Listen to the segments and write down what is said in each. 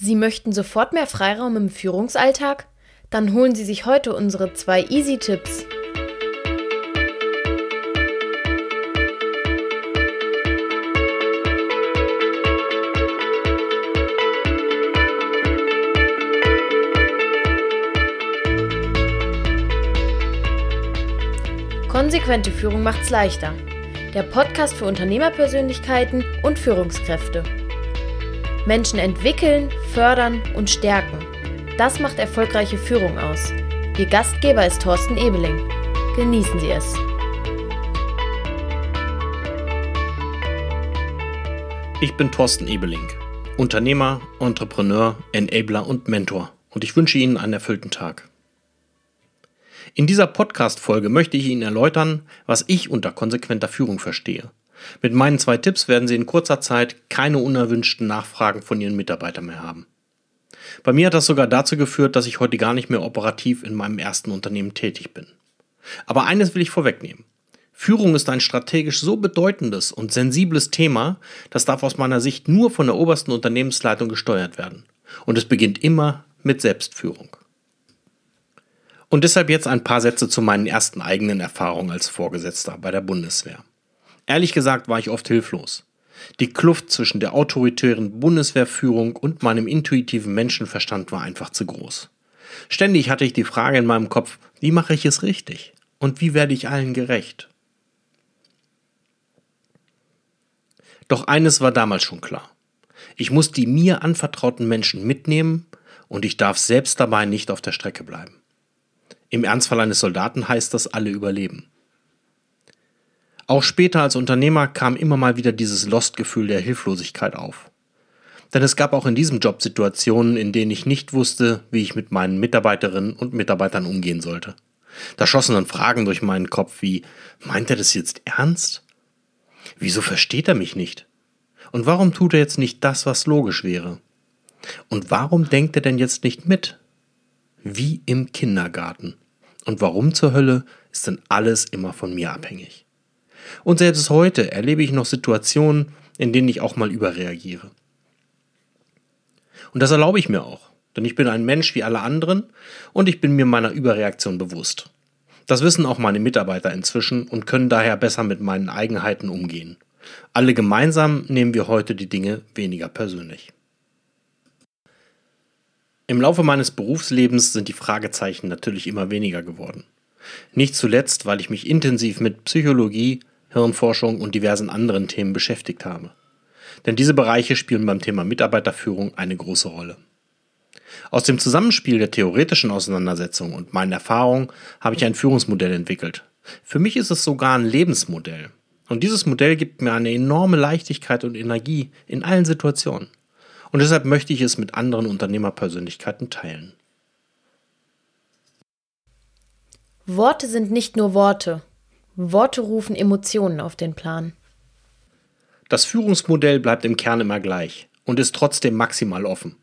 Sie möchten sofort mehr Freiraum im Führungsalltag? Dann holen Sie sich heute unsere zwei Easy-Tipps. Konsequente Führung macht's leichter. Der Podcast für Unternehmerpersönlichkeiten und Führungskräfte. Menschen entwickeln, fördern und stärken. Das macht erfolgreiche Führung aus. Ihr Gastgeber ist Thorsten Ebeling. Genießen Sie es. Ich bin Thorsten Ebeling, Unternehmer, Entrepreneur, Enabler und Mentor und ich wünsche Ihnen einen erfüllten Tag. In dieser Podcast-Folge möchte ich Ihnen erläutern, was ich unter konsequenter Führung verstehe mit meinen zwei Tipps werden Sie in kurzer Zeit keine unerwünschten Nachfragen von Ihren Mitarbeitern mehr haben. Bei mir hat das sogar dazu geführt, dass ich heute gar nicht mehr operativ in meinem ersten Unternehmen tätig bin. Aber eines will ich vorwegnehmen. Führung ist ein strategisch so bedeutendes und sensibles Thema, das darf aus meiner Sicht nur von der obersten Unternehmensleitung gesteuert werden. Und es beginnt immer mit Selbstführung. Und deshalb jetzt ein paar Sätze zu meinen ersten eigenen Erfahrungen als Vorgesetzter bei der Bundeswehr. Ehrlich gesagt war ich oft hilflos. Die Kluft zwischen der autoritären Bundeswehrführung und meinem intuitiven Menschenverstand war einfach zu groß. Ständig hatte ich die Frage in meinem Kopf, wie mache ich es richtig? Und wie werde ich allen gerecht? Doch eines war damals schon klar. Ich muss die mir anvertrauten Menschen mitnehmen und ich darf selbst dabei nicht auf der Strecke bleiben. Im Ernstfall eines Soldaten heißt das alle überleben. Auch später als Unternehmer kam immer mal wieder dieses Lost-Gefühl der Hilflosigkeit auf. Denn es gab auch in diesem Job Situationen, in denen ich nicht wusste, wie ich mit meinen Mitarbeiterinnen und Mitarbeitern umgehen sollte. Da schossen dann Fragen durch meinen Kopf wie, meint er das jetzt ernst? Wieso versteht er mich nicht? Und warum tut er jetzt nicht das, was logisch wäre? Und warum denkt er denn jetzt nicht mit? Wie im Kindergarten. Und warum zur Hölle ist denn alles immer von mir abhängig? Und selbst heute erlebe ich noch Situationen, in denen ich auch mal überreagiere. Und das erlaube ich mir auch, denn ich bin ein Mensch wie alle anderen und ich bin mir meiner Überreaktion bewusst. Das wissen auch meine Mitarbeiter inzwischen und können daher besser mit meinen Eigenheiten umgehen. Alle gemeinsam nehmen wir heute die Dinge weniger persönlich. Im Laufe meines Berufslebens sind die Fragezeichen natürlich immer weniger geworden. Nicht zuletzt, weil ich mich intensiv mit Psychologie, Hirnforschung und diversen anderen Themen beschäftigt habe. Denn diese Bereiche spielen beim Thema Mitarbeiterführung eine große Rolle. Aus dem Zusammenspiel der theoretischen Auseinandersetzung und meinen Erfahrungen habe ich ein Führungsmodell entwickelt. Für mich ist es sogar ein Lebensmodell. Und dieses Modell gibt mir eine enorme Leichtigkeit und Energie in allen Situationen. Und deshalb möchte ich es mit anderen Unternehmerpersönlichkeiten teilen. Worte sind nicht nur Worte. Worte rufen Emotionen auf den Plan. Das Führungsmodell bleibt im Kern immer gleich und ist trotzdem maximal offen.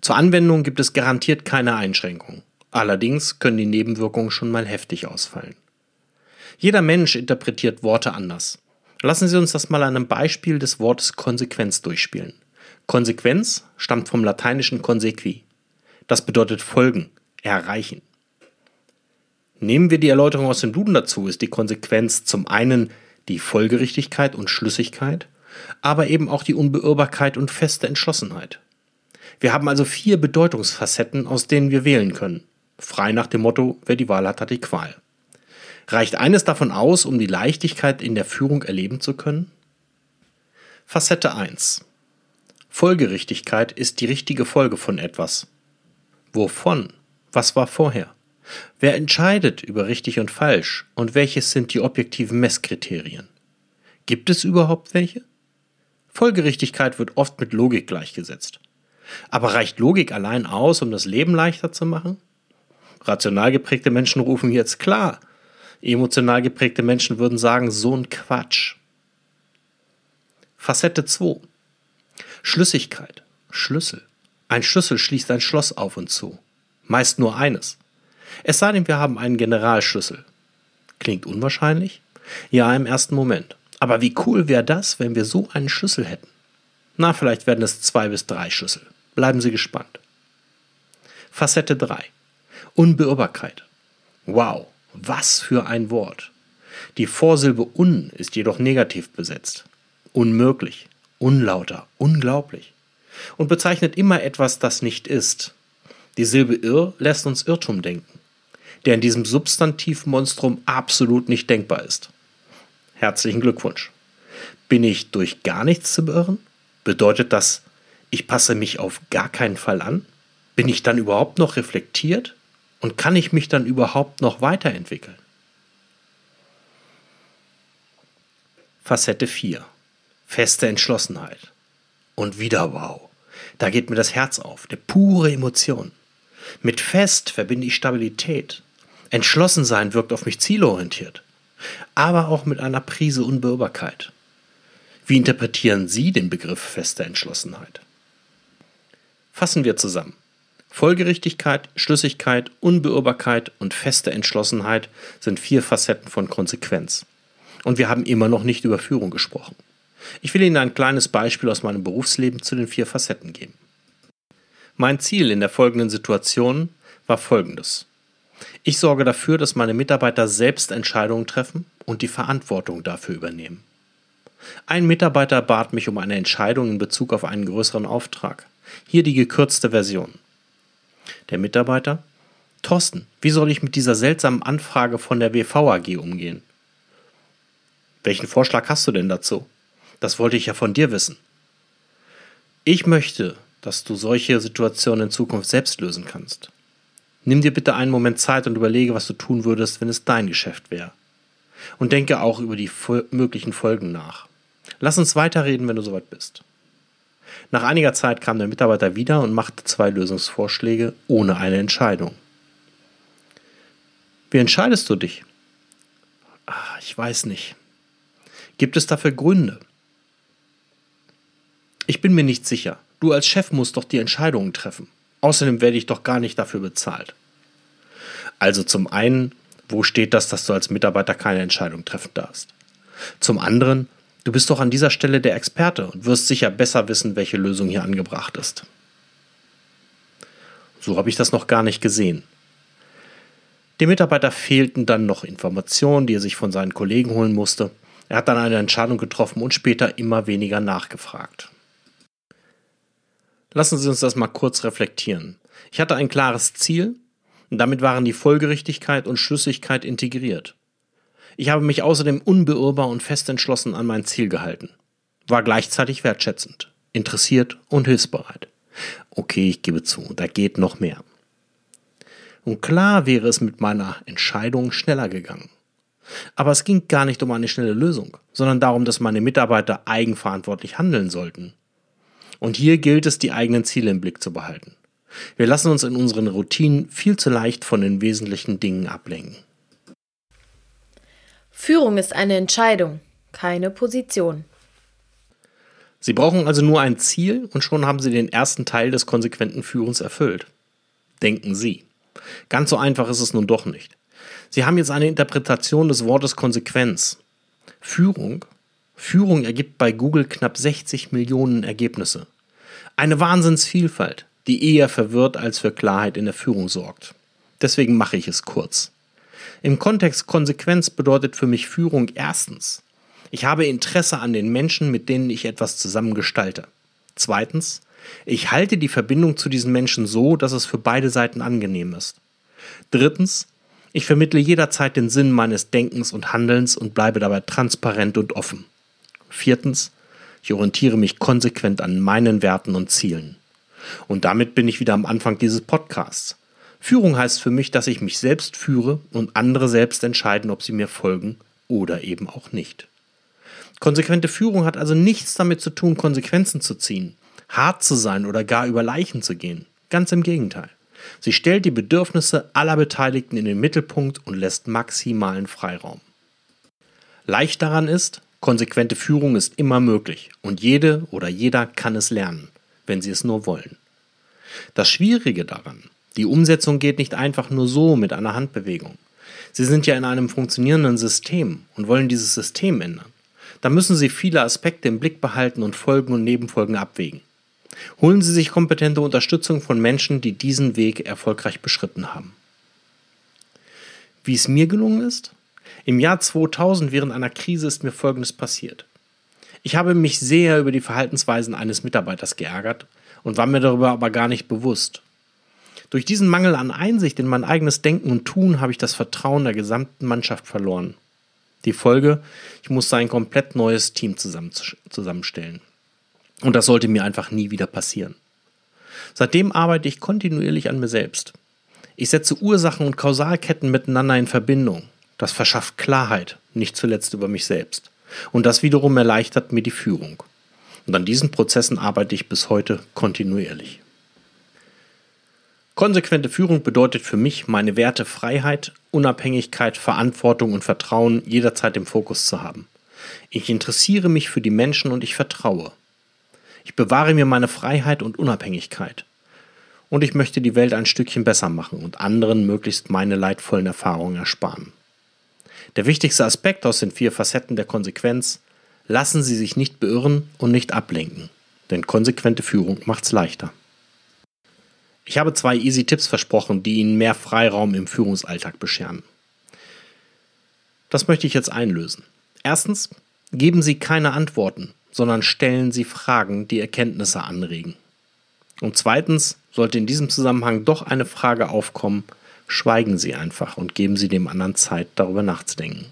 Zur Anwendung gibt es garantiert keine Einschränkungen. Allerdings können die Nebenwirkungen schon mal heftig ausfallen. Jeder Mensch interpretiert Worte anders. Lassen Sie uns das mal an einem Beispiel des Wortes Konsequenz durchspielen. Konsequenz stammt vom lateinischen consequi. Das bedeutet folgen, erreichen. Nehmen wir die Erläuterung aus dem Duden dazu, ist die Konsequenz zum einen die Folgerichtigkeit und Schlüssigkeit, aber eben auch die Unbeirrbarkeit und feste Entschlossenheit. Wir haben also vier Bedeutungsfacetten, aus denen wir wählen können. Frei nach dem Motto, wer die Wahl hat, hat die Qual. Reicht eines davon aus, um die Leichtigkeit in der Führung erleben zu können? Facette 1. Folgerichtigkeit ist die richtige Folge von etwas. Wovon? Was war vorher? Wer entscheidet über richtig und falsch und welches sind die objektiven Messkriterien? Gibt es überhaupt welche? Folgerichtigkeit wird oft mit Logik gleichgesetzt. Aber reicht Logik allein aus, um das Leben leichter zu machen? Rational geprägte Menschen rufen jetzt klar. Emotional geprägte Menschen würden sagen, so ein Quatsch. Facette 2. Schlüssigkeit. Schlüssel. Ein Schlüssel schließt ein Schloss auf und zu. Meist nur eines. Es sei denn, wir haben einen Generalschlüssel. Klingt unwahrscheinlich? Ja, im ersten Moment. Aber wie cool wäre das, wenn wir so einen Schlüssel hätten? Na, vielleicht werden es zwei bis drei Schlüssel. Bleiben Sie gespannt. Facette 3. Unbeirrbarkeit. Wow, was für ein Wort. Die Vorsilbe un ist jedoch negativ besetzt. Unmöglich, unlauter, unglaublich. Und bezeichnet immer etwas, das nicht ist. Die Silbe irr lässt uns Irrtum denken, der in diesem Substantivmonstrum absolut nicht denkbar ist. Herzlichen Glückwunsch. Bin ich durch gar nichts zu beirren? Bedeutet das, ich passe mich auf gar keinen Fall an? Bin ich dann überhaupt noch reflektiert? Und kann ich mich dann überhaupt noch weiterentwickeln? Facette 4. Feste Entschlossenheit. Und wieder wow. Da geht mir das Herz auf. Eine pure Emotion. Mit fest verbinde ich Stabilität. Entschlossensein wirkt auf mich zielorientiert. Aber auch mit einer Prise Unbeirrbarkeit. Wie interpretieren Sie den Begriff feste Entschlossenheit? Fassen wir zusammen. Folgerichtigkeit, Schlüssigkeit, Unbeirrbarkeit und feste Entschlossenheit sind vier Facetten von Konsequenz. Und wir haben immer noch nicht über Führung gesprochen. Ich will Ihnen ein kleines Beispiel aus meinem Berufsleben zu den vier Facetten geben. Mein Ziel in der folgenden Situation war folgendes. Ich sorge dafür, dass meine Mitarbeiter selbst Entscheidungen treffen und die Verantwortung dafür übernehmen. Ein Mitarbeiter bat mich um eine Entscheidung in Bezug auf einen größeren Auftrag. Hier die gekürzte Version. Der Mitarbeiter? Thorsten, wie soll ich mit dieser seltsamen Anfrage von der WV AG umgehen? Welchen Vorschlag hast du denn dazu? Das wollte ich ja von dir wissen. Ich möchte, dass du solche Situationen in Zukunft selbst lösen kannst. Nimm dir bitte einen Moment Zeit und überlege, was du tun würdest, wenn es dein Geschäft wäre. Und denke auch über die möglichen Folgen nach. Lass uns weiterreden, wenn du soweit bist. Nach einiger Zeit kam der Mitarbeiter wieder und machte zwei Lösungsvorschläge ohne eine Entscheidung. Wie entscheidest du dich? Ach, ich weiß nicht. Gibt es dafür Gründe? Ich bin mir nicht sicher. Du als Chef musst doch die Entscheidungen treffen. Außerdem werde ich doch gar nicht dafür bezahlt. Also zum einen, wo steht das, dass du als Mitarbeiter keine Entscheidung treffen darfst? Zum anderen, Du bist doch an dieser Stelle der Experte und wirst sicher besser wissen, welche Lösung hier angebracht ist. So habe ich das noch gar nicht gesehen. Dem Mitarbeiter fehlten dann noch Informationen, die er sich von seinen Kollegen holen musste. Er hat dann eine Entscheidung getroffen und später immer weniger nachgefragt. Lassen Sie uns das mal kurz reflektieren. Ich hatte ein klares Ziel und damit waren die Folgerichtigkeit und Schlüssigkeit integriert. Ich habe mich außerdem unbeirrbar und fest entschlossen an mein Ziel gehalten. War gleichzeitig wertschätzend, interessiert und hilfsbereit. Okay, ich gebe zu, da geht noch mehr. Und klar wäre es mit meiner Entscheidung schneller gegangen. Aber es ging gar nicht um eine schnelle Lösung, sondern darum, dass meine Mitarbeiter eigenverantwortlich handeln sollten. Und hier gilt es, die eigenen Ziele im Blick zu behalten. Wir lassen uns in unseren Routinen viel zu leicht von den wesentlichen Dingen ablenken. Führung ist eine Entscheidung, keine Position. Sie brauchen also nur ein Ziel und schon haben Sie den ersten Teil des konsequenten Führens erfüllt. Denken Sie. Ganz so einfach ist es nun doch nicht. Sie haben jetzt eine Interpretation des Wortes Konsequenz. Führung. Führung ergibt bei Google knapp 60 Millionen Ergebnisse. Eine Wahnsinnsvielfalt, die eher verwirrt als für Klarheit in der Führung sorgt. Deswegen mache ich es kurz. Im Kontext Konsequenz bedeutet für mich Führung erstens, ich habe Interesse an den Menschen, mit denen ich etwas zusammen gestalte. Zweitens, ich halte die Verbindung zu diesen Menschen so, dass es für beide Seiten angenehm ist. Drittens, ich vermittle jederzeit den Sinn meines Denkens und Handelns und bleibe dabei transparent und offen. Viertens, ich orientiere mich konsequent an meinen Werten und Zielen. Und damit bin ich wieder am Anfang dieses Podcasts. Führung heißt für mich, dass ich mich selbst führe und andere selbst entscheiden, ob sie mir folgen oder eben auch nicht. Konsequente Führung hat also nichts damit zu tun, Konsequenzen zu ziehen, hart zu sein oder gar über Leichen zu gehen. Ganz im Gegenteil. Sie stellt die Bedürfnisse aller Beteiligten in den Mittelpunkt und lässt maximalen Freiraum. Leicht daran ist, konsequente Führung ist immer möglich und jede oder jeder kann es lernen, wenn sie es nur wollen. Das Schwierige daran die Umsetzung geht nicht einfach nur so mit einer Handbewegung. Sie sind ja in einem funktionierenden System und wollen dieses System ändern. Da müssen Sie viele Aspekte im Blick behalten und Folgen und Nebenfolgen abwägen. Holen Sie sich kompetente Unterstützung von Menschen, die diesen Weg erfolgreich beschritten haben. Wie es mir gelungen ist? Im Jahr 2000 während einer Krise ist mir Folgendes passiert. Ich habe mich sehr über die Verhaltensweisen eines Mitarbeiters geärgert und war mir darüber aber gar nicht bewusst. Durch diesen Mangel an Einsicht in mein eigenes Denken und Tun habe ich das Vertrauen der gesamten Mannschaft verloren. Die Folge, ich musste ein komplett neues Team zusammenstellen. Und das sollte mir einfach nie wieder passieren. Seitdem arbeite ich kontinuierlich an mir selbst. Ich setze Ursachen und Kausalketten miteinander in Verbindung. Das verschafft Klarheit, nicht zuletzt über mich selbst. Und das wiederum erleichtert mir die Führung. Und an diesen Prozessen arbeite ich bis heute kontinuierlich. Konsequente Führung bedeutet für mich, meine Werte Freiheit, Unabhängigkeit, Verantwortung und Vertrauen jederzeit im Fokus zu haben. Ich interessiere mich für die Menschen und ich vertraue. Ich bewahre mir meine Freiheit und Unabhängigkeit. Und ich möchte die Welt ein Stückchen besser machen und anderen möglichst meine leidvollen Erfahrungen ersparen. Der wichtigste Aspekt aus den vier Facetten der Konsequenz, lassen Sie sich nicht beirren und nicht ablenken, denn konsequente Führung macht's leichter. Ich habe zwei Easy Tipps versprochen, die Ihnen mehr Freiraum im Führungsalltag bescheren. Das möchte ich jetzt einlösen. Erstens, geben Sie keine Antworten, sondern stellen Sie Fragen, die Erkenntnisse anregen. Und zweitens, sollte in diesem Zusammenhang doch eine Frage aufkommen, schweigen Sie einfach und geben Sie dem anderen Zeit, darüber nachzudenken.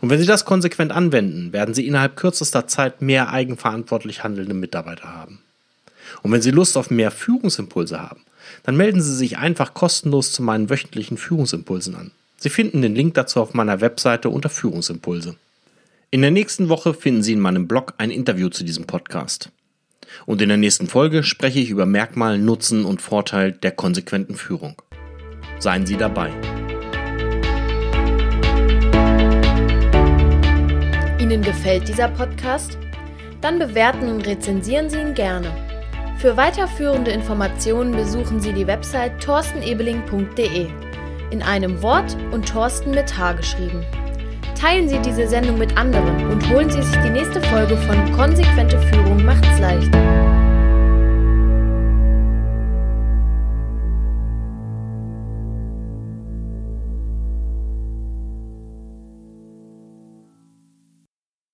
Und wenn Sie das konsequent anwenden, werden Sie innerhalb kürzester Zeit mehr eigenverantwortlich handelnde Mitarbeiter haben. Und wenn Sie Lust auf mehr Führungsimpulse haben, dann melden Sie sich einfach kostenlos zu meinen wöchentlichen Führungsimpulsen an. Sie finden den Link dazu auf meiner Webseite unter Führungsimpulse. In der nächsten Woche finden Sie in meinem Blog ein Interview zu diesem Podcast. Und in der nächsten Folge spreche ich über Merkmal, Nutzen und Vorteil der konsequenten Führung. Seien Sie dabei. Ihnen gefällt dieser Podcast? Dann bewerten und rezensieren Sie ihn gerne. Für weiterführende Informationen besuchen Sie die Website torstenebeling.de. In einem Wort und Thorsten mit H geschrieben. Teilen Sie diese Sendung mit anderen und holen Sie sich die nächste Folge von Konsequente Führung macht's leicht.